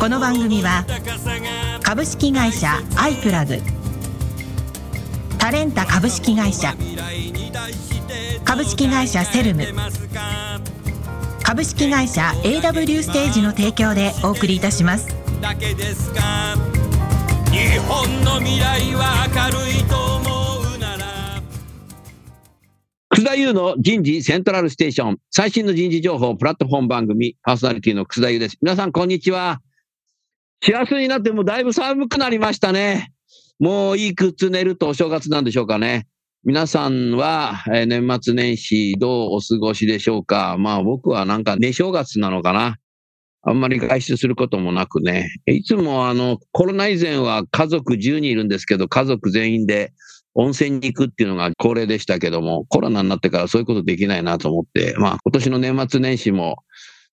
この番組は株式会社アイプラグ。タレンタ株式会社。株式会社セルム。株式会社 AW ステージの提供でお送りいたします。だけですか。日本の未来は明るいと思うなら。楠田優の人事セントラルステーション。最新の人事情報プラットフォーム番組パーソナリティの楠田優です。皆さんこんにちは幸せになってもだいぶ寒くなりましたね。もういい靴寝るとお正月なんでしょうかね。皆さんは、え年末年始どうお過ごしでしょうかまあ僕はなんか寝正月なのかなあんまり外出することもなくね。いつもあのコロナ以前は家族10人いるんですけど家族全員で温泉に行くっていうのが恒例でしたけどもコロナになってからそういうことできないなと思ってまあ今年の年末年始も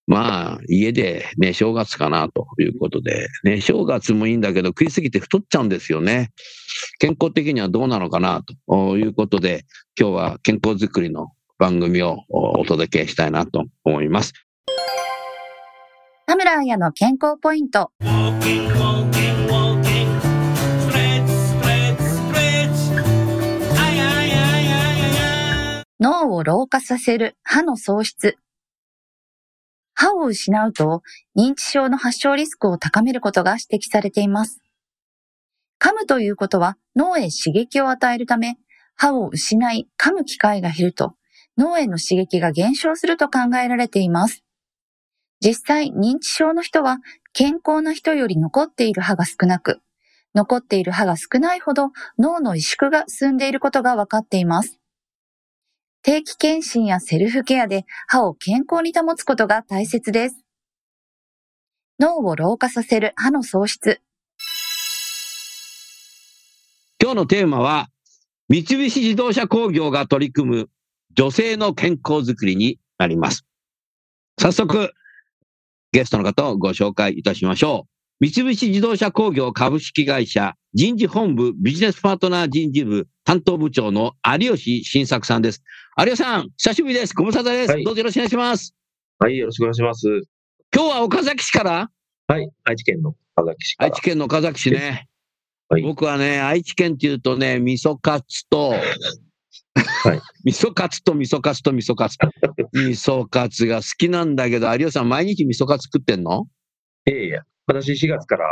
まあ、家でね、正月かなということで、ね、正月もいいんだけど、食いすぎて太っちゃうんですよね。健康的にはどうなのかなということで、今日は健康づくりの番組をお届けしたいなと思います。田村彩の健康ポイント。脳を老化させる歯の喪失。歯を失うと認知症の発症リスクを高めることが指摘されています。噛むということは脳へ刺激を与えるため、歯を失い噛む機会が減ると脳への刺激が減少すると考えられています。実際認知症の人は健康な人より残っている歯が少なく、残っている歯が少ないほど脳の萎縮が進んでいることが分かっています。定期検診やセルフケアで歯を健康に保つことが大切です。脳を老化させる歯の喪失。今日のテーマは、三菱自動車工業が取り組む女性の健康づくりになります。早速、ゲストの方をご紹介いたしましょう。三菱自動車工業株式会社人事本部ビジネスパートナー人事部担当部長の有吉新作さんです。有吉さん、久しぶりです。ご無沙汰です、はい、どうぞよろしくお願いします。はい、よろしくお願いします。今日は岡崎市から？はい、愛知県の岡崎市愛知県の岡崎市ね。はい、僕はね、愛知県っていうとね、味噌カツと、はい、味噌カツと味噌カツと味噌カツ。味噌カツが好きなんだけど、有吉さん、毎日味噌カツ食ってんの？いやいや、私4月から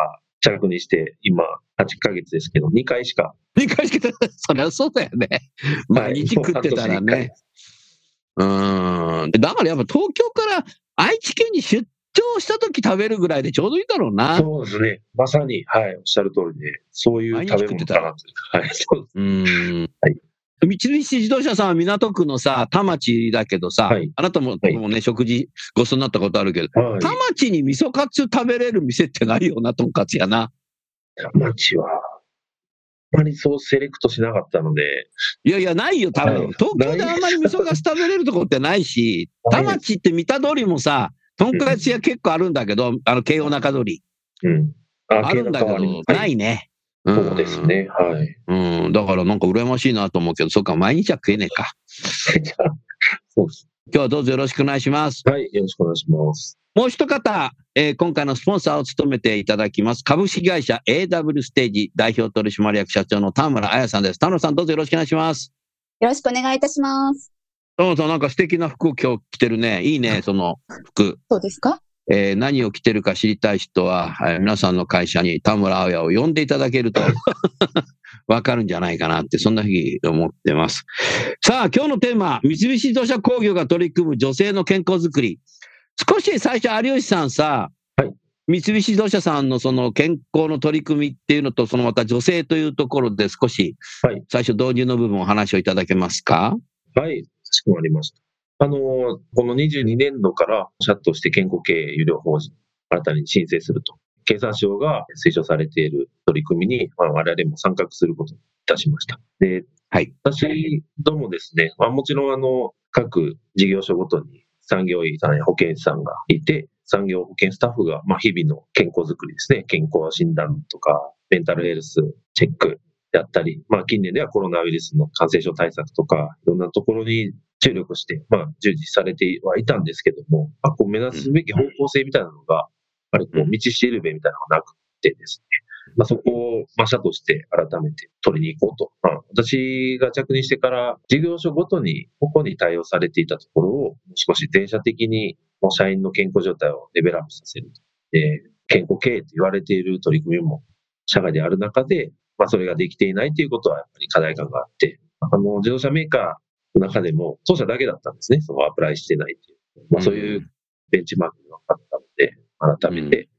着任にして、今、8ヶ月ですけど、2回しか。2回しか、そりゃそうだよね。毎日食ってたらね。うん。だからやっぱ東京から愛知県に出張した時食べるぐらいでちょうどいいだろうな。そうですね。まさに、はい、おっしゃる通りで、そういう食べ物かなはい、そうです。うん。はい。三菱自動車さんは港区のさ、田町だけどさ、はい、あなたも,、もね、食事ごちそうになったことあるけど、はい、田町に味噌カツ食べれる店ってないよな、とんかつやな。田町は、あんまりそうセレクトしなかったので。いやいや、ないよ、多分。東京であんまり味噌カツ食べれるとこってないし、田町って三田通りもさ、とんかつ屋結構あるんだけど、あの、京王中通り。うん。あるんだけど、ないね。そうですね。はい。うん。だからなんか羨ましいなと思うけど、そうか、毎日は食えねえか。そうです。今日はどうぞよろしくお願いします。はい。よろしくお願いします。もう一方、えー、今回のスポンサーを務めていただきます。株式会社 AW ステージ代表取締役社長の田村彩さんです。田村さん、どうぞよろしくお願いします。よろしくお願いいたします。田村さん、なんか素敵な服を今日着てるね。いいね、その服。そうですか？えー、何を着てるか知りたい人は、はい、皆さんの会社に田村彩を呼んでいただけると わかるんじゃないかなって、そんなふうに思ってます。さあ、今日のテーマ、三菱自動車工業が取り組む女性の健康づくり。少し最初、有吉さんさ、はい、三菱自動車さんのその健康の取り組みっていうのと、そのまた女性というところで少し、最初導入の部分お話をいただけますか？はい、かしこまりました。あの、この22年度から社として健康経営有料法人、新たに申請すると。経産省が推奨されている取り組みに、まあ、我々も参画することにいたしました。で、はい、私どもですね、まあ、もちろんあの各事業所ごとに産業医さんや保健師さんがいて、産業保健スタッフが、まあ、日々の健康づくりですね、健康診断とか、メンタルヘルスチェックであったり、まあ、近年ではコロナウイルスの感染症対策とか、いろんなところに注力して、まあ、従事されてはいたんですけども、まあ、こう目指すべき方向性みたいなのが、やっぱりこう道しるべみたいなのがなくてですね、まあ、そこを、まあ、社として改めて取りに行こうと。まあ、私が着任してから事業所ごとにここに対応されていたところを少し全社的にもう社員の健康状態をレベルアップさせる。で健康経営と言われている取り組みも社外である中で、まあ、それができていないということはやっぱり課題感があって、あの、自動車メーカーの中でも、当社だけだったんですね。そのアプライしてないっていう。まあ、そういうベンチマークがあったので、改めて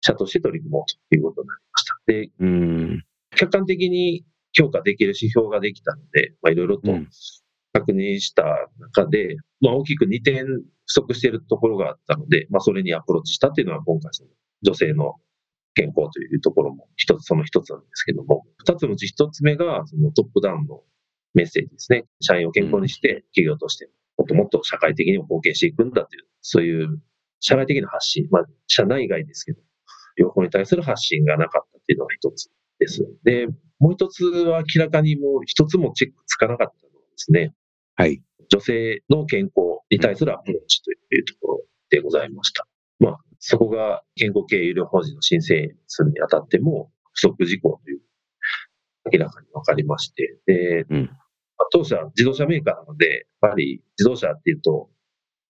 社として取り組もうということになりました。で、うん、客観的に評価できる指標ができたので、まあ、いろいろと確認した中で、まあ、大きく2点不足しているところがあったので、まあ、それにアプローチしたっていうのは今回その女性の健康というところも一つ、その一つなんですけども、二つのうち一つ目がそのトップダウンのメッセージですね。社員を健康にして企業としてもっともっと社会的にも貢献していくんだという、そういう社会的な発信、まあ、社内外ですけど、両方に対する発信がなかったっていうのが一つです。で、もう一つは明らかにもう一つもチェックつかなかったのはですね、はい。女性の健康に対するアプローチというところでございました。まあ、そこが健康系有料法人の申請するにあたっても不足事項という明らかに分かりまして、で、うん、当社自動車メーカーなので、やっぱり自動車っていうと、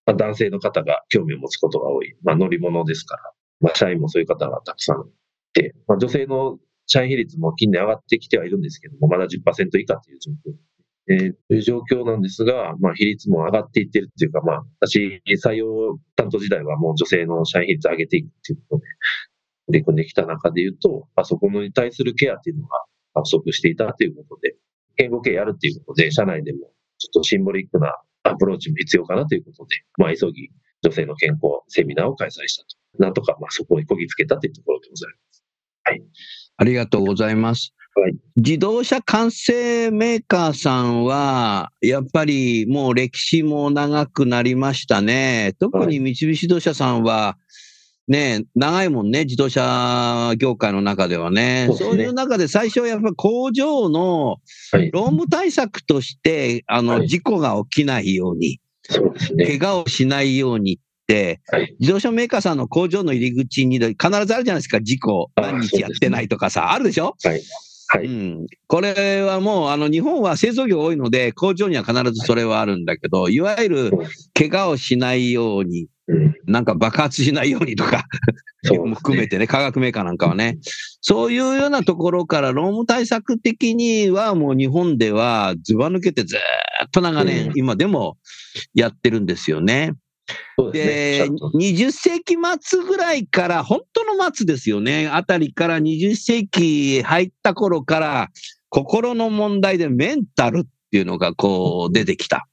まあ、男性の方が興味を持つことが多い、まあ、乗り物ですから、まあ、社員もそういう方がたくさんいて、まあ、女性の社員比率も近年上がってきてはいるんですけども、まだ10%以下という状況。えー、という状況なんですが、まあ、比率も上がっていってるっていうか、まあ、私、採用担当時代はもう女性の社員比率上げていくっていうことで、取り組んできた中で言うと、あそこに対するケアっていうのが不足していたということで、健康ケアやるっていうことで、社内でもちょっとシンボリックなアプローチも必要かなということで、まあ、急ぎ女性の健康セミナーを開催したと。なんとか、まあ、そこにこぎつけたというところでございます。はい。ありがとうございます。はい、自動車完成メーカーさんは、やっぱりもう歴史も長くなりましたね。特に三菱自動車さんは、ね、長いもんね、自動車業界の中ではね。そう、ね,、いう中で最初はやっぱ工場の労務対策として、あの、事故が起きないように、怪我をしないように、はい、自動車メーカーさんの工場の入り口に必ずあるじゃないですか、事故、何日やってないとかさ、あるでしょ？はいはい、うん、これはもうあの日本は製造業多いので、工場には必ずそれはあるんだけど、いわゆる怪我をしないように、なんか爆発しないようにとかも 含めてね、化学メーカーなんかはね、そういうようなところから、労務対策的にはもう日本ではずば抜けてずっと長年、今でもやってるんですよね。で、ね、20世紀末ぐらいから、本当の末ですよね、あたりから20世紀入った頃から、心の問題でメンタルっていうのがこう出てきた。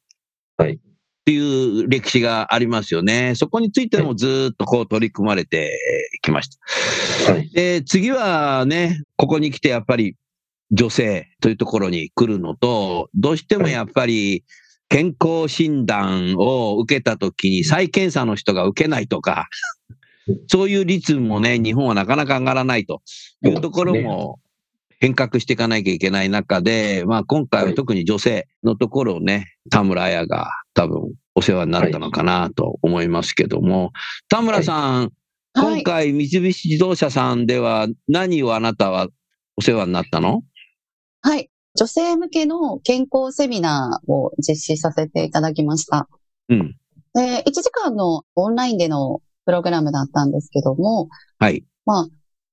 はい。っていう歴史がありますよね。そこについてもずっとこう取り組まれてきました。はい、で、次はね、ここに来てやっぱり女性というところに来るのと、どうしてもやっぱり、健康診断を受けたときに再検査の人が受けないとか、そういう率もね、日本はなかなか上がらないというところも変革していかなきゃいけない中で、まあ今回は特に女性のところをね、田村彩が多分お世話になったのかなと思いますけども、田村さん、今回三菱自動車さんでは何をあなたはお世話になったの？はい。女性向けの健康セミナーを実施させていただきました。うん。で、1時間のオンラインでのプログラムだったんですけども、はい。まあ、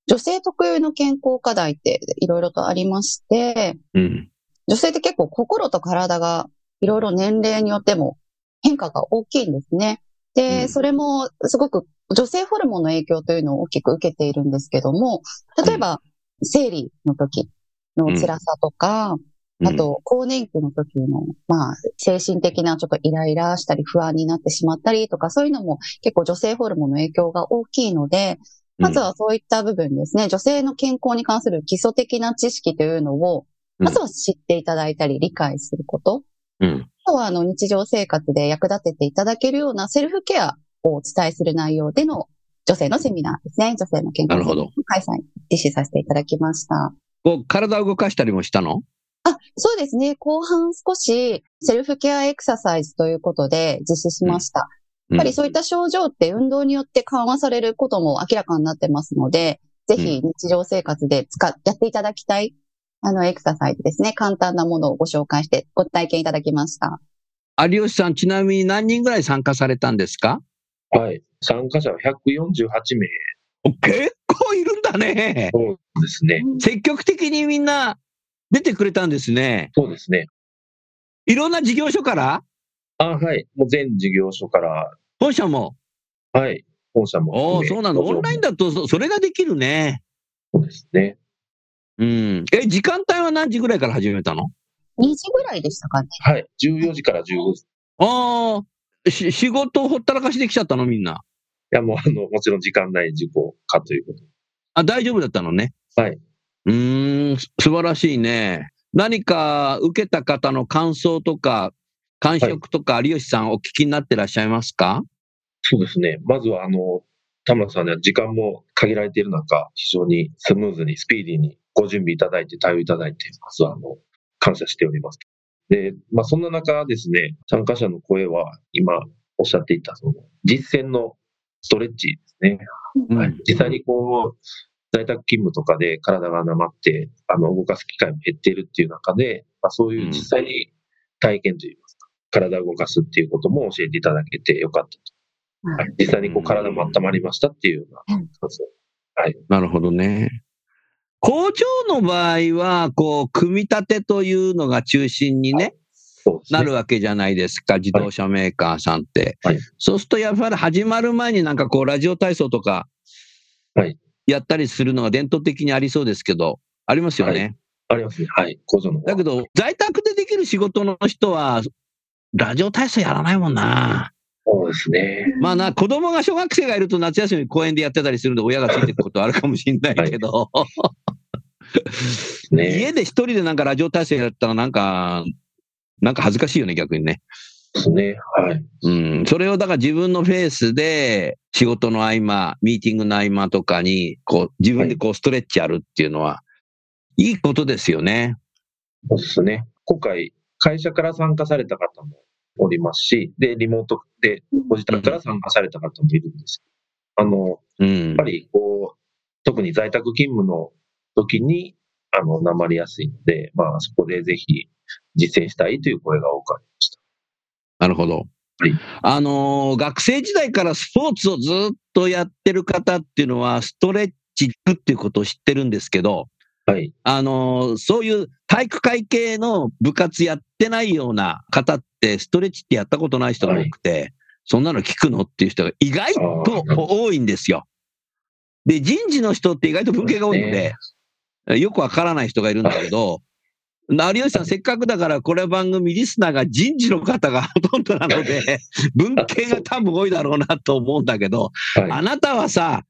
女性特有の健康課題っていろいろとありまして、うん。女性って結構心と体がいろいろ年齢によっても変化が大きいんですね。で、うん、それもすごく女性ホルモンの影響というのを大きく受けているんですけども、例えば、生理の時、の辛さとか、うん、あと、更年期の時の、まあ、精神的なちょっとイライラしたり不安になってしまったりとか、そういうのも結構女性ホルモンの影響が大きいので、まずはそういった部分ですね、女性の健康に関する基礎的な知識というのを、うんまずは知っていただいたり理解すること。うん。あとはあの日常生活で役立てていただけるようなセルフケアをお伝えする内容での女性のセミナーですね。女性の健康なるほどセミナーの開催、実施させていただきました。こう、体を動かしたりもしたの？あ、そうですね。後半少しセルフケアエクササイズということで実施しました。やっぱりそういった症状って運動によって緩和されることも明らかになってますので、ぜひ日常生活で使っ、やっていただきたい、あの、エクササイズですね。簡単なものをご紹介してご体験いただきました。有吉さん、ちなみに何人ぐらい参加されたんですか？はい。参加者は148名。お結構いるんだね。そうですね。積極的にみんな出てくれたんですね。そうですね。いろんな事業所から？あ、はい。もう全事業所から、本社も？はい。本社もお。そうなの？オンラインだとそそれができるね。そうですね。うん。え、時間帯は何時ぐらいから始めたの？2時ぐらいでしたかね。はい。14時から15時。いああ、し仕事ほったらかしできちゃったの？みんな。や、もう、あの、もちろん時間内事故かということ。あ、大丈夫だったのね。はい。うーん、す素晴らしいね。何か受けた方の感想とか、感触とか、有吉さんお聞きになってらっしゃいますか？そうですね。まずは、あの、田村さんには時間も限られている中、非常にスムーズに、スピーディーにご準備いただいて、対応いただいて、まずは、あの、感謝しております。で、まあ、そんな中ですね、参加者の声は、今おっしゃっていた、その、実践のストレッチですね。うんはい、実際にこう、在宅勤務とかで体がなまって、あの、動かす機会も減っているっていう中で、まあ、そういう実際に体験といいますか、体を動かすっていうことも教えていただけてよかったと。はい、実際にこう体も温まりましたっていうようなうん感想。なるほどね。工場の場合は、こう、組み立てというのが中心にね。なるわけじゃないですか、自動車メーカーさんって。はいそうすると、やっぱり始まる前になんかこう、ラジオ体操とかはい、やったりするのが伝統的にありそうですけど、ありますよね。ありますね。はい。工場のだけど、在宅でできる仕事の人は、ラジオ体操やらないもんな。そうですね。まあな、子供が小学生がいると夏休み公園でやってたりするんで、親がついていくことはあるかもしれないけど、ね家で一人でなんかラジオ体操やったらなんか、なんか恥ずかしいよね、逆にね。ですね。はい。うん。それをだから自分のペースで仕事の合間、ミーティングの合間とかに、こう、自分でこうストレッチやるっていうのは、いいことですよね。そうですね。今回、会社から参加された方もおりますし、で、リモートでご自宅から参加された方もいるんです。あの、うんやっぱ。りこう、特に在宅勤務の時に、あの、なまりやすいので、まあ、そこでぜひ実践したいという声が多くありました。なるほど。はいあのー学生時代からスポーツをずっとやってる方っていうのは、ストレッチっていうことを知ってるんですけど、はい。あのーそういう体育会系の部活やってないような方って、ストレッチってやったことない人が多くて、そんなの聞くのっていう人が意外と多いんですよ。で、人事の人って意外と文系が多いので、よくわからない人がいるんだけど、有吉さん、せっかくだから、これ番組リスナーが人事の方がほとんどなので、文系が多分多いだろうなと思うんだけど、はい。あなたはさ、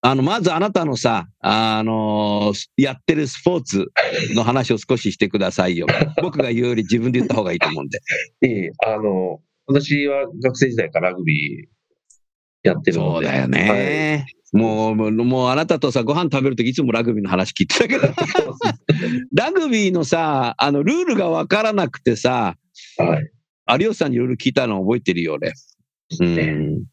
あの、まずあなたのさ、あのやってるスポーツの話を少ししてくださいよ。僕が言うより自分で言った方がいいと思うんで。ええあの、私は学生時代からラグビーやってるので。そうだよね。もう、もう、もうあなたとさ、ご飯食べるときいつもラグビーの話聞いてたけど、ラグビーのさ、あの、ルールがわからなくてさ、はい。有吉さんにいろいろ聞いたの覚えてるよ、俺。うねん。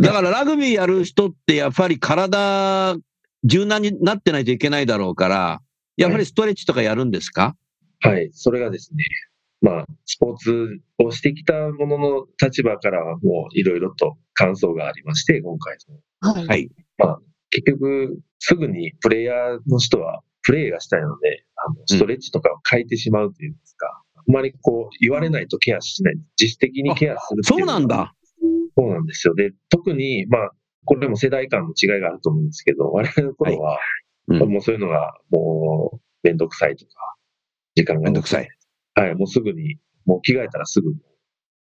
だからラグビーやる人ってやっぱり体柔軟になってないといけないだろうから、やっぱりストレッチとかやるんですか、はい。それがですね、まあ、スポーツをしてきたものの立場からはもういろいろと感想がありまして、今回の。はい。はい。結局、すぐにプレイヤーの人はプレイがしたいので、あのストレッチとかを変えてしまうというんですか、あんまりこう、言われないとケアしない。自主的にケアするそいうなんだ。そうなんですよ。で、特に、まあ、これも世代間の違いがあると思うんですけど、我々の頃は、うんもうそういうのがもうめんどくさいとか、時間がめんどくさい。はい、もうすぐに、もう着替えたらすぐ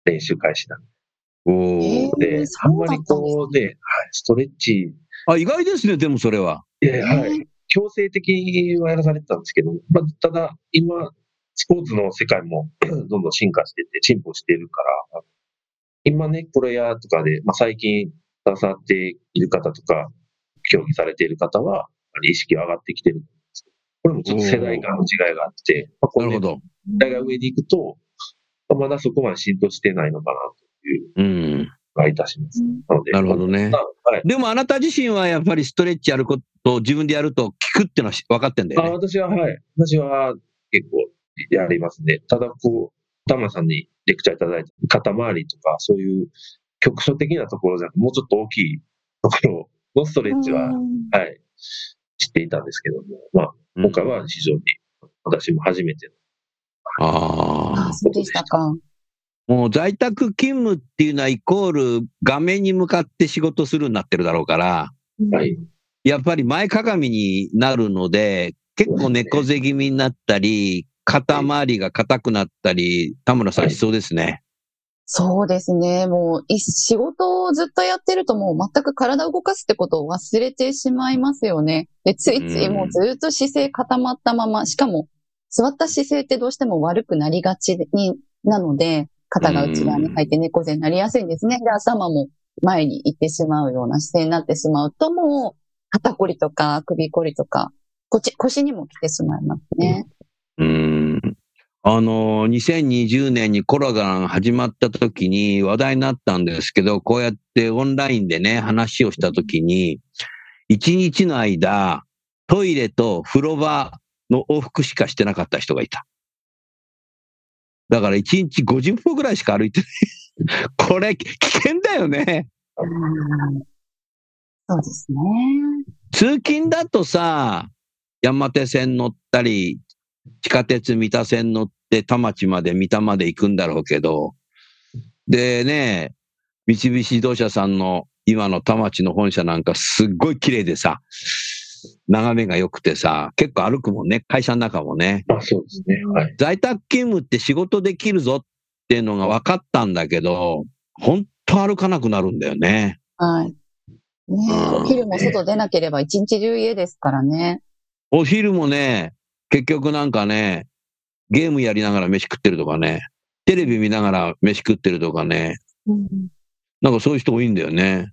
練習開始なんおーえーで、あんまりこうね、はい、ストレッチあ、意外ですね、でもそれは。いやいやはい。強制的にはやらされてたんですけど、まあ、ただ、今、スポーツの世界も どんどん進化してて、進歩しているから、今ね、プロヤーとかで、まあ、最近、携わっている方とか、競技されている方は、意識が上がってきてるんですけど、これもちょっと世代間の違いがあって、まあ、これなるほど。世代が上に行くと、まあまだそこまで浸透してないのかなというがいたします。なので、なるほどねま。あはい。でもあなた自身はやっぱりストレッチやることを自分でやると効くっていうのは分かってんだよあね。私ははい。私は結構やりますね。ただこう、田村さんにレクチャーいただいた肩周りとか、そういう局所的なところじゃなくもうちょっと大きいところのストレッチは、はい、知っていたんですけども、まあ、うん今回は非常に私も初めてあああ。そうでしたか。もう在宅勤務っていうのはイコール画面に向かって仕事するようになってるだろうから、はい。やっぱり前かがみになるので、結構猫背気味になったり、肩周りが硬くなったり、田村さんしそうですね。そうですね。もう、い仕事をずっとやってるともう全く体を動かすってことを忘れてしまいますよね。で、ついついもうずっと姿勢固まったまま、しかも座った姿勢ってどうしても悪くなりがちに、なので、肩が内側に入って猫背になりやすいんですね。で、頭も前に行ってしまうような姿勢になってしまうと、もう、肩こりとか首こりとか、腰、腰にも来てしまいますね。うん。あの、2020年にコロナが始まった時に話題になったんですけど、こうやってオンラインでね、話をした時に、一日の間、トイレと風呂場の往復しかしてなかった人がいた。だから1日50歩ぐらいしか歩いてない。これ危険だよね。うんそうですね。通勤だとさ、山手線乗ったり、地下鉄三田線乗って田町まで三田まで行くんだろうけど、でね、三菱自動車さんの今の田町の本社なんかすっごい綺麗でさ、眺めが良くてさ、結構歩くもんね、会社の中もね。まあそうですね。はい。在宅勤務って仕事できるぞっていうのが分かったんだけど、本当歩かなくなるんだよね。はい。ねうんお昼も外出なければ一日中家ですからね。お昼もね、結局なんかね、ゲームやりながら飯食ってるとかね、テレビ見ながら飯食ってるとかね、なんかそういう人多いんだよね。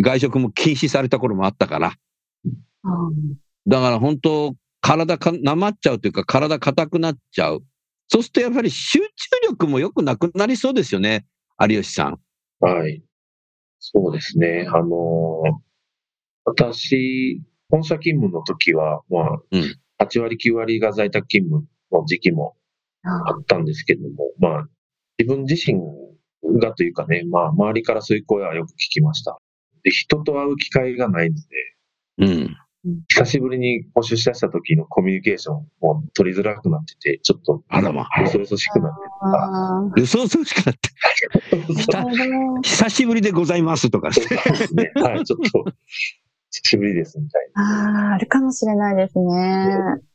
外食も禁止された頃もあったから。だから本当、体か、なまっちゃうというか、体硬くなっちゃう。そうするとやっぱり集中力も良くなくなりそうですよね、有吉さん。はい。そうですね。あのー私、本社勤務の時は、まあ、うん8割、9割が在宅勤務の時期もあったんですけども、まあ、自分自身がというかね、まあ、周りからそういう声はよく聞きました。で、人と会う機会がないので、うん。久しぶりにこう出社した時のコミュニケーションも取りづらくなってて、ちょっと、あらま。よそよそしくなってあうそうそうしくなって。久しぶりでございますとか。そうですね。はい、ちょっと、久しぶりですみたいな。ああ、あるかもしれないですね。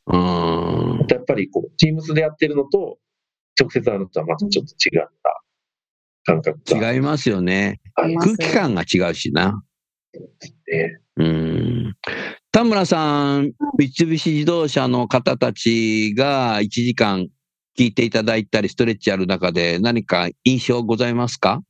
うんやっぱりこう、Teams でやってるのと、直接会うのとはまたちょっと違った感覚が違いますよね。空気感が違うしな。すね。うん。田村さん、三菱自動車の方たちが1時間聞いていただいたり、ストレッチやる中で何か印象ございますか？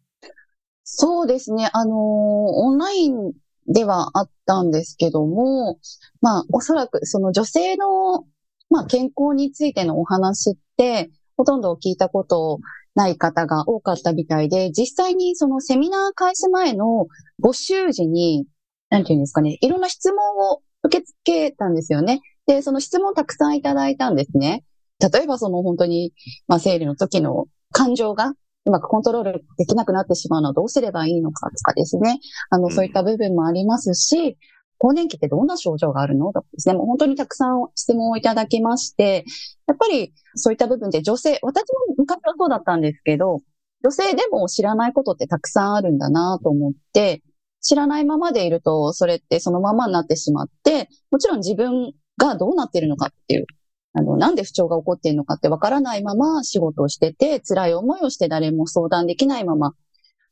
そうですね。あのオンラインではあったんですけども、まあ、おそらくその女性の、まあ、健康についてのお話って、ほとんど聞いたことない方が多かったみたいで、実際にそのセミナー開始前の募集時に、なんていうんですかね、いろんな質問を受け付けたんですよね。で、その質問たくさんいただいたんですね。例えばその本当に、まあ、生理の時の感情がうまくコントロールできなくなってしまうのはどうすればいいのかとかですね。あの、うんそういった部分もありますし、更年期ってどんな症状があるのとかですね。もう本当にたくさん質問をいただきまして、やっぱりそういった部分で女性、私も昔はそうだったんですけど、女性でも知らないことってたくさんあるんだなと思って、知らないままでいると、それってそのままになってしまって、もちろん自分がどうなってるのかっていう、あの、なんで不調が起こっているのかってわからないまま仕事をしてて、辛い思いをして誰も相談できないまま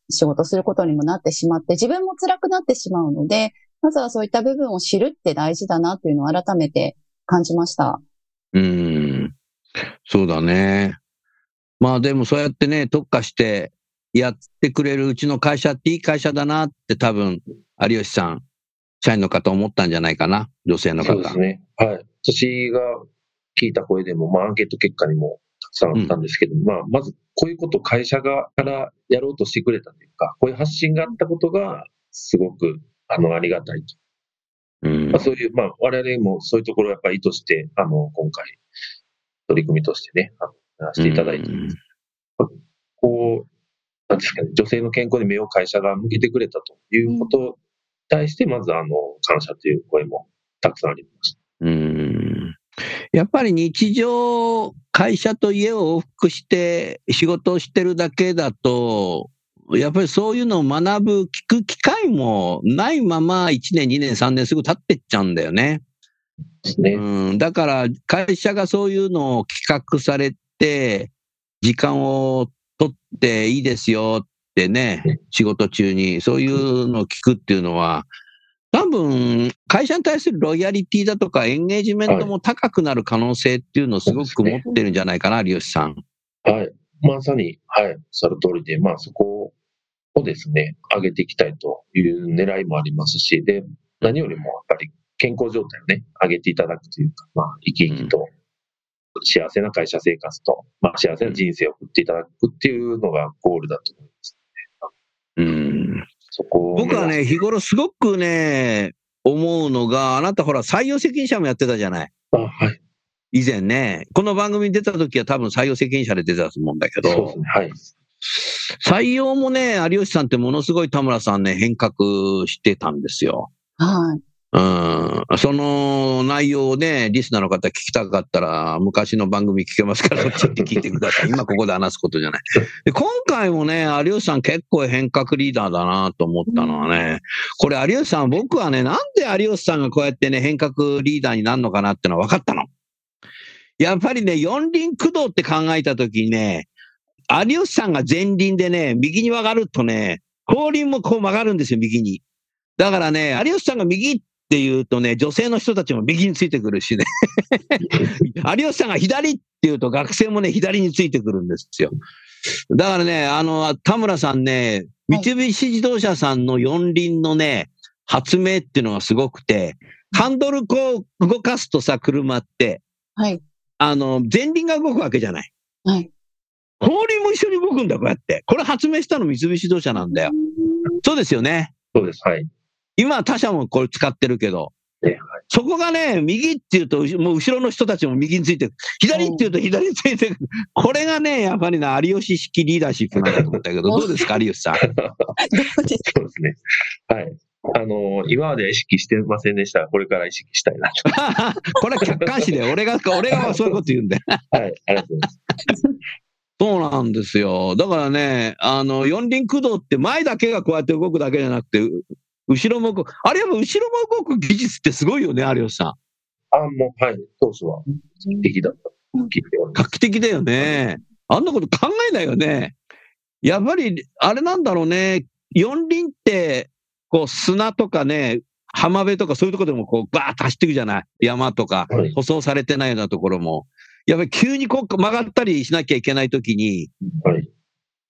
仕事することにもなってしまって、自分も辛くなってしまうので、まずはそういった部分を知るって大事だなっていうのを改めて感じました。うん。そうだね。まあでもそうやってね、特化してやってくれるうちの会社っていい会社だなって多分、有吉さん、社員の方思ったんじゃないかな。女性の方。そうですね。はい。私が聞いた声でも、まあ、アンケート結果にもたくさんあったんですけど、まあ、まず、こういうことを会社側からやろうとしてくれたというか、こういう発信があったことが、すごく、あの、ありがたいと。うんまあ、そういう、まあ、我々もそういうところをやっぱり意図して、あの、今回、取り組みとしてね、あのやらせていただいてうんこう、なんですかね、女性の健康に目を会社が向けてくれたということに対して、まず、あの、感謝という声もたくさんありました。うんやっぱり日常、会社と家を往復して仕事をしてるだけだと、やっぱりそういうのを学ぶ、聞く機会もないまま1年、2年、3年すぐ経ってっちゃうんだよね。ね。うん、だから会社がそういうのを企画されて、時間を取っていいですよってね、仕事中にそういうのを聞くっていうのは、多分会社に対するロイヤリティだとかエンゲージメントも高くなる可能性っていうのをすごく持ってるんじゃないかな、有吉さん。はい。まさに、はい、おっしゃる通りで、まあそこをですね、上げていきたいという狙いもありますし、で、何よりもやっぱり健康状態をね、上げていただくというか、まあ生き生きと幸せな会社生活と、まあ幸せな人生を送っていただくっていうのがゴールだと思います。うん、そこを僕はね、日頃すごくね、思うのが、あなたほら採用責任者もやってたじゃない。あはい。以前ね、この番組に出た時は多分採用責任者で出てたと思うんだけどそうです、ね。はい。採用もね、有吉さんってものすごい田村さんね、変革してたんですよ。はい。うん。その内容をね、リスナーの方聞きたかったら、昔の番組聞けますから、そっち行って聞いてください。今ここで話すことじゃない。で今回もね、有吉さん結構変革リーダーだなと思ったのはね、これ有吉さん、僕はね、なんで有吉さんがこうやってね、変革リーダーになるのかなってのは分かったの。やっぱりね、四輪駆動って考えたときにね、有吉さんが前輪でね、右に曲がるとね、後輪もこう曲がるんですよ、右に。だからね、有吉さんが右って言うとね、女性の人たちも右についてくるしね。有吉さんが左って言うと学生もね、左についてくるんですよ。だからね、あの、田村さんね、はい三菱自動車さんの四輪のね、発明っていうのがすごくて、ハンドルこう動かすとさ、車って、はい。あの、前輪が動くわけじゃない。はい。後輪も一緒に動くんだ、こうやって。これ発明したの三菱自動車なんだよ。そうですよね。そうです。はい。今は他社もこれ使ってるけどそこがね、右って言うと、もう後ろの人たちも右について。左って言うと左についてくる。これがね、やっぱりな、有吉式リーダーシップなんだと思ったけど、どうですか、有吉さん？そうですね。はい。あの、今までは意識してませんでしたが、これから意識したいなと。これは客観視で、俺が、俺がそういうこと言うんだよ。はい。ありがとうございます。そうなんですよ。だからね、あの、四輪駆動って前だけがこうやって動くだけじゃなくて、う後ろも動く。あれやっぱ後ろも動く技術ってすごいよね、有吉さん。あ、もう、はい。当初は敵だった。画期的だよね。あんなこと考えないよね。やっぱり、あれなんだろうね。四輪って、こう砂とかね、浜辺とかそういうところでもこうバーッと走っていくじゃない？山とか、はい。舗装されてないようなところも。やっぱり急にこう曲がったりしなきゃいけないときに、はい。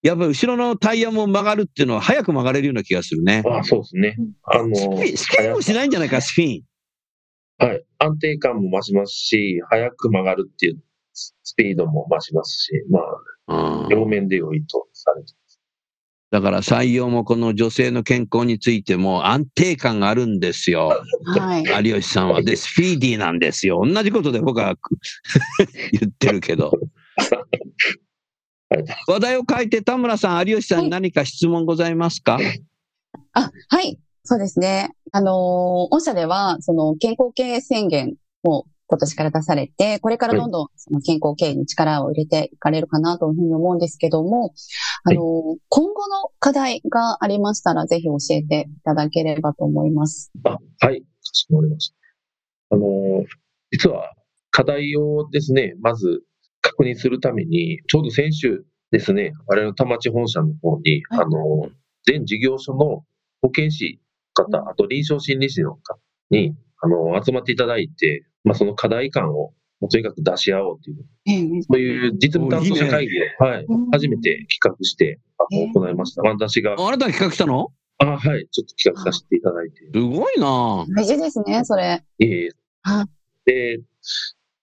やっぱり後ろのタイヤも曲がるっていうのは早く曲がれるような気がするね。あ、そうですね。あの、スピンスピンもしないんじゃないか、スピン。はい。安定感も増しますし、早く曲がるっていうススピードも増しますし、まあ、うん両面で良いとされてだから採用もこの女性の健康についても安定感があるんですよ。はい。有吉さんは。で、スピーディーなんですよ。同じことで僕は 言ってるけど。は い話題を変えて田村さん、有吉さんに何か質問ございますか、あ、はい。そうですね。あのー御社では、その健康経営宣言を今年から出されて、これからどんどんその健康経営に力を入れていかれるかなというふうに思うんですけども、あのー今後の課題がありましたら、ぜひ教えていただければと思います。あ、はい。かしこまりました。あの、実は課題をですね、まず確認するために、ちょうど先週ですね、我々の田町本社の方に、はい。あの、全事業所の保健師方、あと臨床心理士の方に、あの、集まっていただいて、まあ、その課題感を、もうとにかく出し合おうという、ええそういう実務担当者会議を、はいうん、初めて企画して、行いました。私が、あなたが企画したの？あ、はい、ちょっと企画させていただいて。すごいな。大事ですね、それ。いえいえ。はで、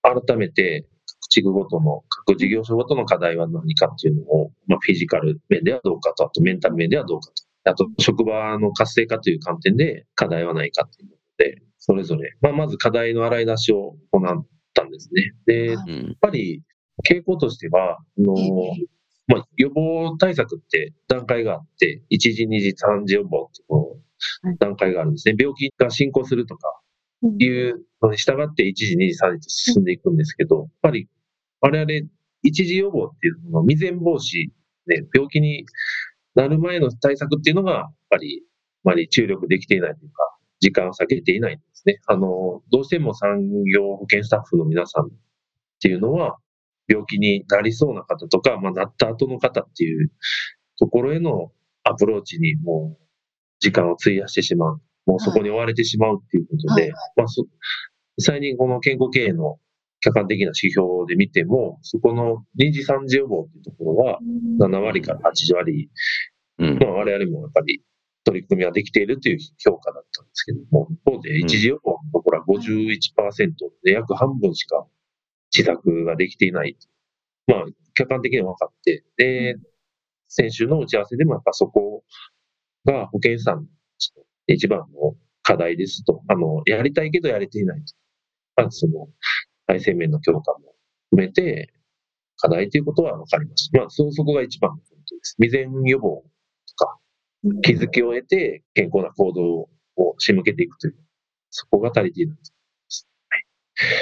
改めて、各地区ごとの、各事業所ごとの課題は何かっていうのを、まあ、フィジカル面ではどうかと、あとメンタル面ではどうかと、あと職場の活性化という観点で課題はないかっていうので、それぞれ、まあ、まず課題の洗い出しを行ったんですね。で、やっうん。ぱり傾向としては、あのええまあ、予防対策って段階があって、1次、2次、3次予防ってこはいう段階があるんですね。病気が進行するとか、いうのに従って1時、2時、3時と進んでいくんですけど、やっぱり我々一時予防っていうのの未然防止、ね、病気になる前の対策っていうのが、やっぱり、あまり注力できていないというか、時間を避けていないんですね。あの、どうしても産業保険スタッフの皆さんっていうのは、病気になりそうな方とか、まあ、なった後の方っていうところへのアプローチにもう時間を費やしてしまう。もうそこに追われてしまうっていうことで、はいまあ、そ実際にこの健康経営の客観的な指標で見ても、そこの2次3次予防っていうところは7割から8割、うんまあ、我々もやっぱり取り組みはできているという評価だったんですけども、一方で一次予防のところは51%で約半分しか施策ができていない。まあ、客観的には分かって、で、先週の打ち合わせでもやっぱそこが保健師さんの一番の課題ですと。あの、やりたいけどやれていないと。まあ、その、体制面の強化も含めて、課題ということは分かりました。まあ、そ、そこが一番のポイントです。未然予防とか、気づきを得て健康な行動を仕向けていくという、そこが足りていない。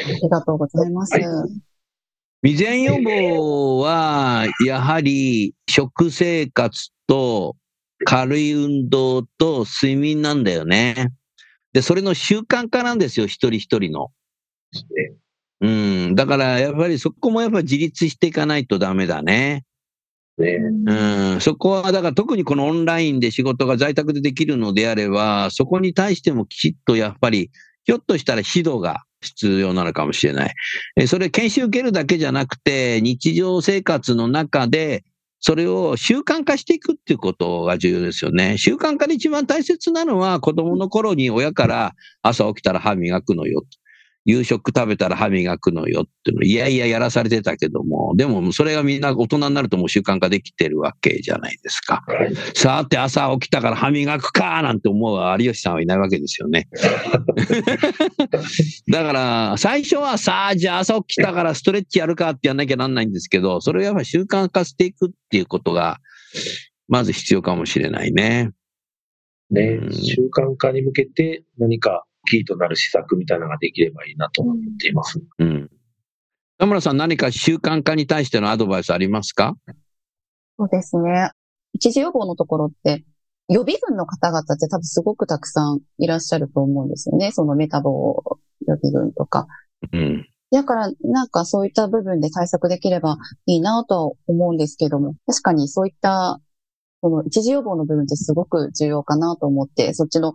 ありがとうございます。は未然予防は、やはり食生活と軽い運動と睡眠なんだよね。で、それの習慣化なんですよ、一人一人の。ねうん。だから、やっぱりそこもやっぱ自立していかないとダメだね。ねうん。そこは、だから特にこのオンラインで仕事が在宅でできるのであれば、そこに対してもきちっとやっぱり、ひょっとしたら指導が必要なのかもしれない。えそれ研修受けるだけじゃなくて、日常生活の中で、それを習慣化していくっていうことが重要ですよね。習慣化で一番大切なのは、子供の頃に親から朝起きたら歯磨くのよ。夕食食べたら歯磨くのよっていうの、いやいややらされてたけども、でもそれがみんな大人になるともう習慣化できてるわけじゃないですか。はい。さて朝起きたから歯磨くかなんて思う有吉さんはいないわけですよね。だから、最初はさあ、じゃあ朝起きたからストレッチやるかってやんなきゃなんないんですけど、それをやっぱり習慣化していくっていうことが、まず必要かもしれないね。ねうん習慣化に向けて何かキーとなる施策みたいなのができればいいなと思っています。うん。田村さん何か習慣化に対してのアドバイスありますか？そうですね。一時予防のところって、予備軍の方々って多分すごくたくさんいらっしゃると思うんですよね。そのメタボ予備軍とか。うん。だから、なんかそういった部分で対策できればいいなとは思うんですけども、確かにそういった、この一時予防の部分ってすごく重要かなと思って、そっちの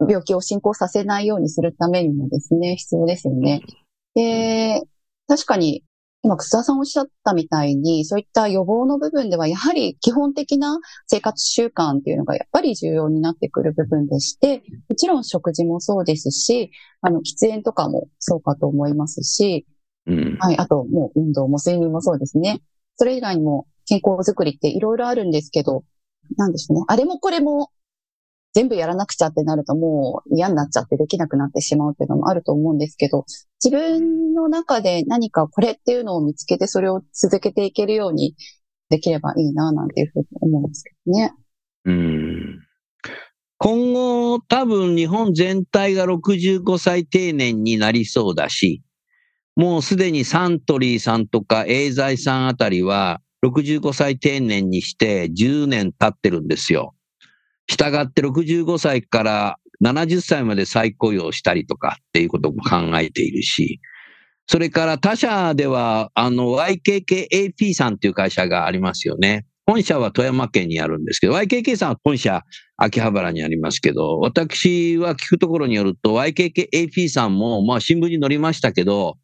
病気を進行させないようにするためにもですね、必要ですよね。で、確かに、今、楠田さんおっしゃったみたいに、そういった予防の部分では、やはり基本的な生活習慣っていうのがやっぱり重要になってくる部分でして、もちろん食事もそうですし、あの、喫煙とかもそうかと思いますし、うん。はい。あと、もう運動も睡眠もそうですね。それ以外にも健康づくりっていろいろあるんですけど、なんでしょうね。あれもこれも全部やらなくちゃってなるともう嫌になっちゃってできなくなってしまうっていうのもあると思うんですけど、自分の中で何かこれっていうのを見つけてそれを続けていけるようにできればいいななんていうふうに思うんですけどね。うん今後、多分日本全体が65歳定年になりそうだし、もうすでにサントリーさんとかエーザイさんあたりは65歳定年にして10年経ってるんですよ。したがって65歳から70歳まで再雇用したりとかっていうことも考えているし、それから他社では、あの、YKKAP さんっていう会社がありますよね。本社は富山県にあるんですけど、YKK さんは本社秋葉原にありますけど、私は聞くところによると、YKKAP さんも、まあ新聞に載りましたけど、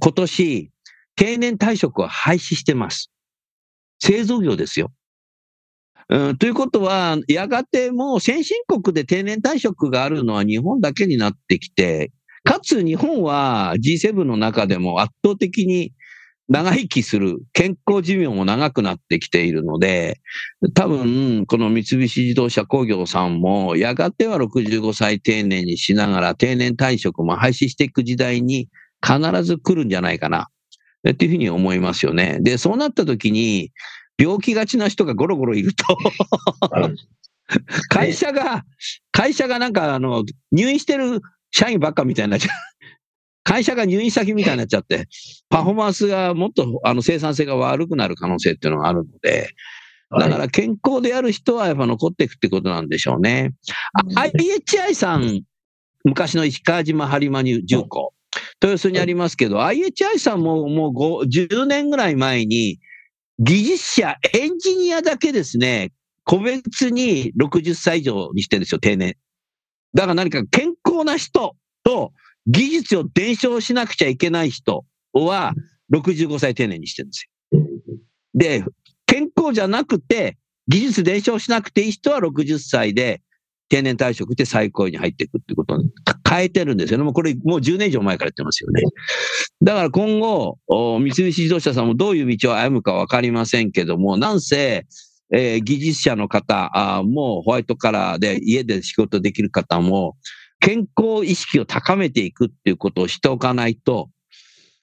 今年、定年退職を廃止してます。製造業ですよ。ということは、やがてもう先進国で定年退職があるのは日本だけになってきて、かつ日本は G7 の中でも圧倒的に長生きする、健康寿命も長くなってきているので、多分、この三菱自動車工業さんも、やがては65歳定年にしながら定年退職も廃止していく時代に必ず来るんじゃないかな、っていうふうに思いますよね。で、そうなった時に、病気がちな人がゴロゴロいると。会社が、会社がなんか、あの、入院してる社員ばっかみたいになっちゃう。会社が入院先みたいになっちゃって、パフォーマンスがもっとあの生産性が悪くなる可能性っていうのがあるので、だから健康である人はやっぱ残っていくってことなんでしょうね。IHI さん、昔の石川島播磨に重工、豊洲にありますけど、IHI さんももう10年ぐらい前に、技術者、エンジニアだけですね、個別に60歳以上にしてるんですよ、定年。だから何か健康な人と技術を伝承しなくちゃいけない人は65歳定年にしてるんですよ。で、健康じゃなくて、技術伝承しなくていい人は60歳で定年退職して最高位に入っていくってことに変えてるんですよね。もうこれもう10年以上前からやってますよね。だから今後、三菱自動車さんもどういう道を歩むかわかりませんけども、なんせ、えー、技術者の方あもうホワイトカラーで家で仕事できる方も、健康意識を高めていくっていうことをしておかないと、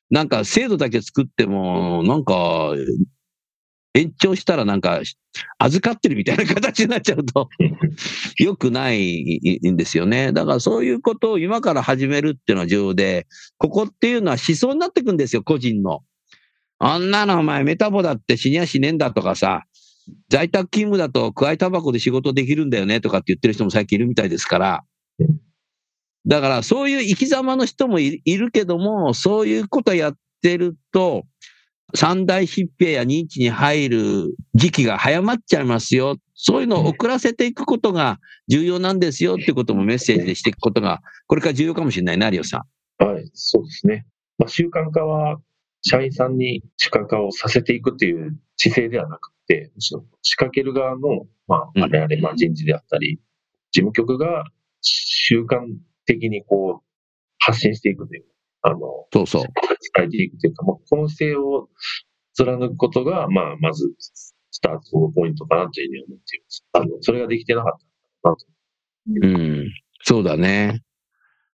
なんか制度だけ作っても、なんか、延長したらなんか、預かってるみたいな形になっちゃうと、良くないんですよね。だからそういうことを今から始めるっていうのは重要で、ここっていうのは思想になってくんですよ、個人の。あんなのお前メタボだって死にやしねえんだとかさ、在宅勤務だと加えタバコで仕事できるんだよねとかって言ってる人も最近いるみたいですから、だからそういう生き様の人もいるけども、そういうことやってると、三大疾病や認知に入る時期が早まっちゃいますよ。そういうのを遅らせていくことが重要なんですよっていうこともメッセージでしていくことが、これから重要かもしれないな、有吉さん。はい、そうですね。まあ、習慣化は、社員さんに習慣化をさせていくっていう姿勢ではなくて、仕掛ける側の、まあ、あれあれ、まあ、人事であったり、事務局が習慣的にこう、発信していくという、あの、そうそう。ていくというか、まあ、この姿勢を貫くことが、まあ、まず、スタートのポイントかなというふうに思っています。あの、それができてなかった。うん、そうだね。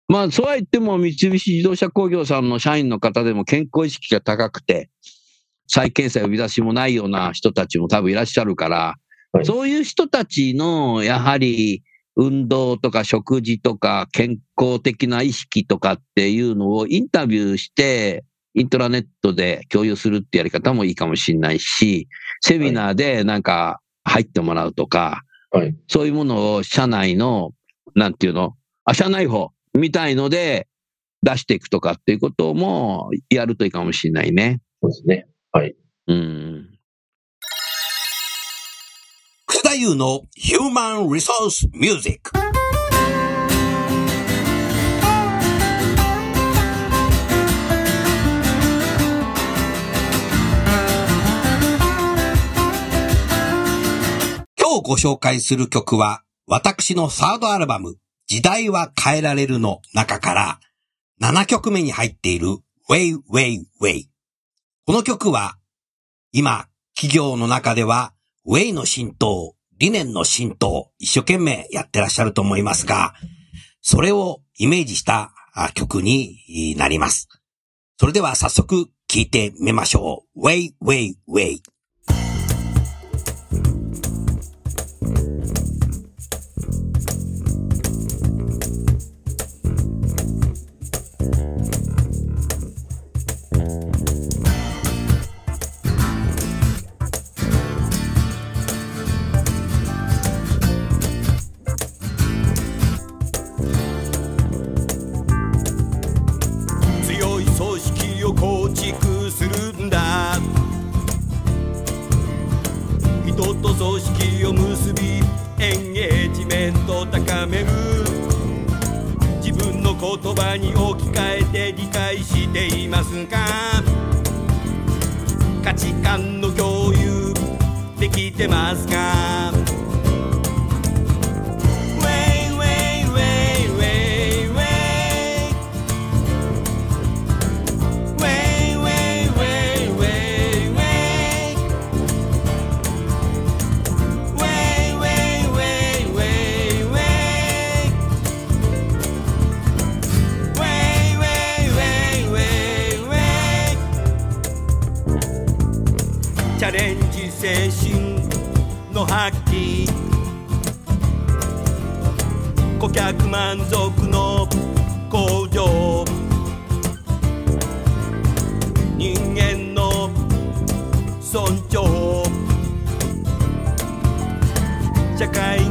まあ、そうは言っても、三菱自動車工業さんの社員の方でも健康意識が高くて、再検査呼び出しもないような人たちも多分いらっしゃるから、はい、そういう人たちの、やはり、運動とか食事とか健康的な意識とかっていうのをインタビューして、イントラネットで共有するってやり方もいいかもしれないし、セミナーでなんか入ってもらうとか、はい、そういうものを社内の、なんていうの、あ、社内法みたいので出していくとかっていうこともやるといいかもしれないね。そうですね。はい。うん。太夫のヒューマンリソースミュージック。今日ご紹介する曲は、私のサードアルバム、時代は変えられるの中から、7曲目に入っている Way Way Way。この曲は、今、企業の中では、Way の浸透、理念の浸透、一生懸命やってらっしゃると思いますが、それをイメージした曲になります。それでは早速聴いてみましょう。Way, way, way. ていますか価値観の共有できてますか？顧客満足の向上人間の尊重。社会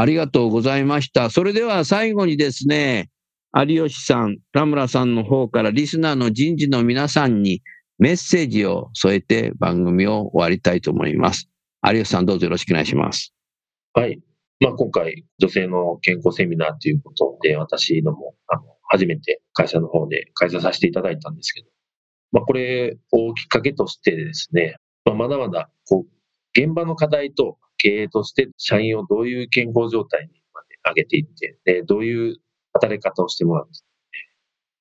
ありがとうございました。それでは最後にですね、有吉さん、田村さんの方からリスナーの人事の皆さんにメッセージを添えて番組を終わりたいと思います。有吉さんどうぞよろしくお願いします。はい。まあ、今回、女性の健康セミナーということで、私ども、あの、初めて会社の方で開催させていただいたんですけど、まあ、これをきっかけとしてですね、まあ、まだまだ、こう、現場の課題と経営として社員をどういう健康状態にまで上げていって、でどういう働き方をしてもらって、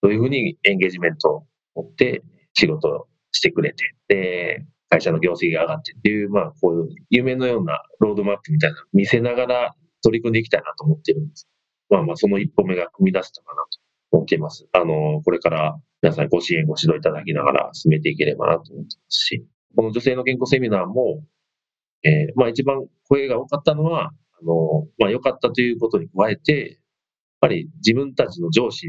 どういうふうにエンゲージメントを持って仕事をしてくれて、で、会社の業績が上がってっていう、まあ、こういう夢のようなロードマップみたいなのを見せながら取り組んでいきたいなと思ってるんです。まあまあ、その一歩目が踏み出せたかなと思っています。あの、これから皆さんご支援、ご指導いただきながら進めていければなと思ってますし、この女性の健康セミナーも、えーまあ一番声が多かったのは、あの、まあ良かったということに加えて、やっぱり自分たちの上司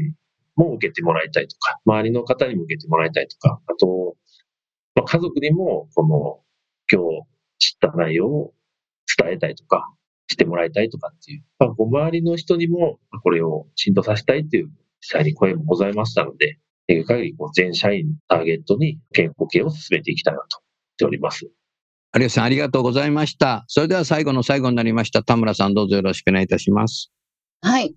も受けてもらいたいとか、周りの方にも受けてもらいたいとか、あと、まあ、家族にも、この、今日知った内容を伝えたいとか、してもらいたいとかっていう、まあ、ご周りの人にもこれを浸透させたいっていう、実際に声もございましたので、できる限りこう全社員ターゲットに健康系を進めていきたいなと思っております。有吉さんありがとうございました。それでは最後の最後になりました。田村さんどうぞよろしくお願いいたします。はい。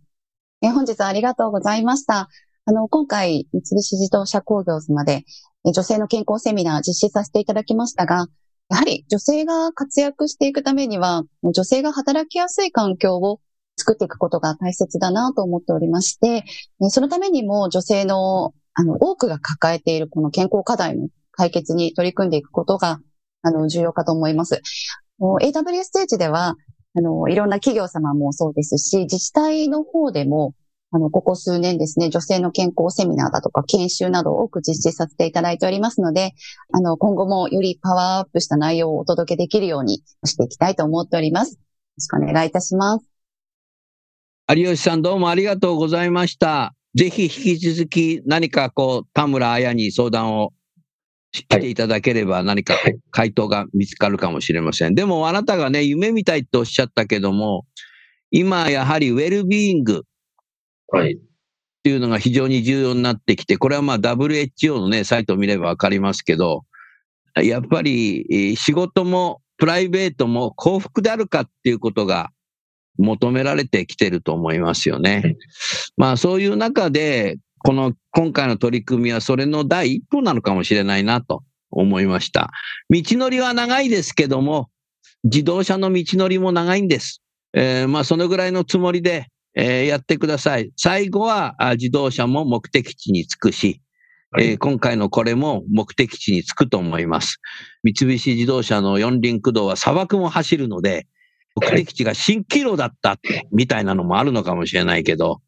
え本日はありがとうございました。あの、今回、三菱自動車工業様で、女性の健康セミナー実施させていただきましたが、やはり女性が活躍していくためには、女性が働きやすい環境を作っていくことが大切だなと思っておりまして、そのためにも女性の、あの、多くが抱えているこの健康課題の解決に取り組んでいくことが、あの、重要かと思います。AWS ステージでは、あの、いろんな企業様もそうですし、自治体の方でも、あの、ここ数年ですね、女性の健康セミナーだとか研修などを多く実施させていただいておりますので、あの、今後もよりパワーアップした内容をお届けできるようにしていきたいと思っております。よろしくお願いいたします。有吉さんどうもありがとうございました。ぜひ引き続き何かこう、田村彩に相談をしていただければ何かはい回答が見つかるかもしれません。でもあなたがね、夢みたいっておっしゃったけども、今やはりウェルビーイングはい。っていうのが非常に重要になってきて、これはまあ WHO のね、サイトを見ればわかりますけど、やっぱりえー仕事もプライベートも幸福であるかっていうことが求められてきてると思いますよねはい。まあそういう中で、この今回の取り組みはそれの第一歩なのかもしれないなと思いました。道のりは長いですけども、自動車の道のりも長いんです。えーまあそのぐらいのつもりで、えーやってください。最後はあ自動車も目的地に着くし、はいえー今回のこれも目的地に着くと思います。三菱自動車の四輪駆動は砂漠も走るので、目的地が蜃気楼だったみたいなのもあるのかもしれないけど、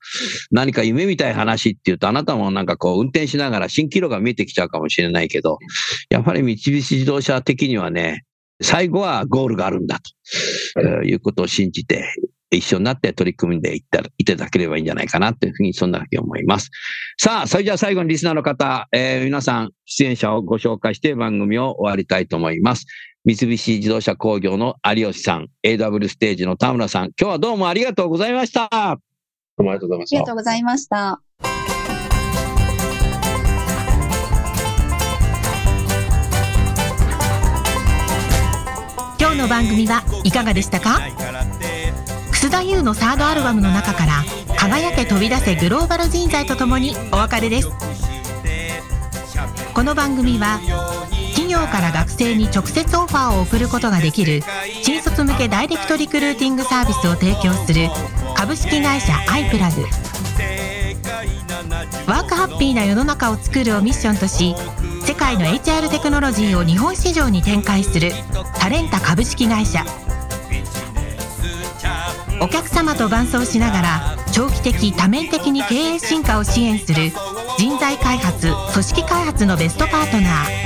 何か夢みたい話っていうと、あなたもなんかこう運転しながら蜃気楼が見えてきちゃうかもしれないけど、やっぱり三菱自動車的にはね、最後はゴールがあるんだと、はいうことを信じて、一緒になって取り組んでいったらいただければいいんじゃないかなというふうに、そんなふうに思います。さあ、それじゃあ最後にリスナーの方、えー皆さん、出演者をご紹介して番組を終わりたいと思います。三菱自動車工業の有吉さん、AW ステージの田村さん、今日はどうもありがとうございました。どうもありがとうございましたありがと。うございました。今日の番組はいかがでしたか？楠田優のサードアルバムの中から「輝け飛び出せグローバル人材」とともにお別れですこの番組は企業から学生に直接オファーを送ることができる新卒向けダイレクトリクルーティングサービスを提供する株式会社アイプラグワークハッピーな世の中を作るをミッションとし世界の HR テクノロジーを日本市場に展開するタレンタ株式会社。お客様と伴走しながら長期的多面的に経営進化を支援する人材開発組織開発のベストパートナー。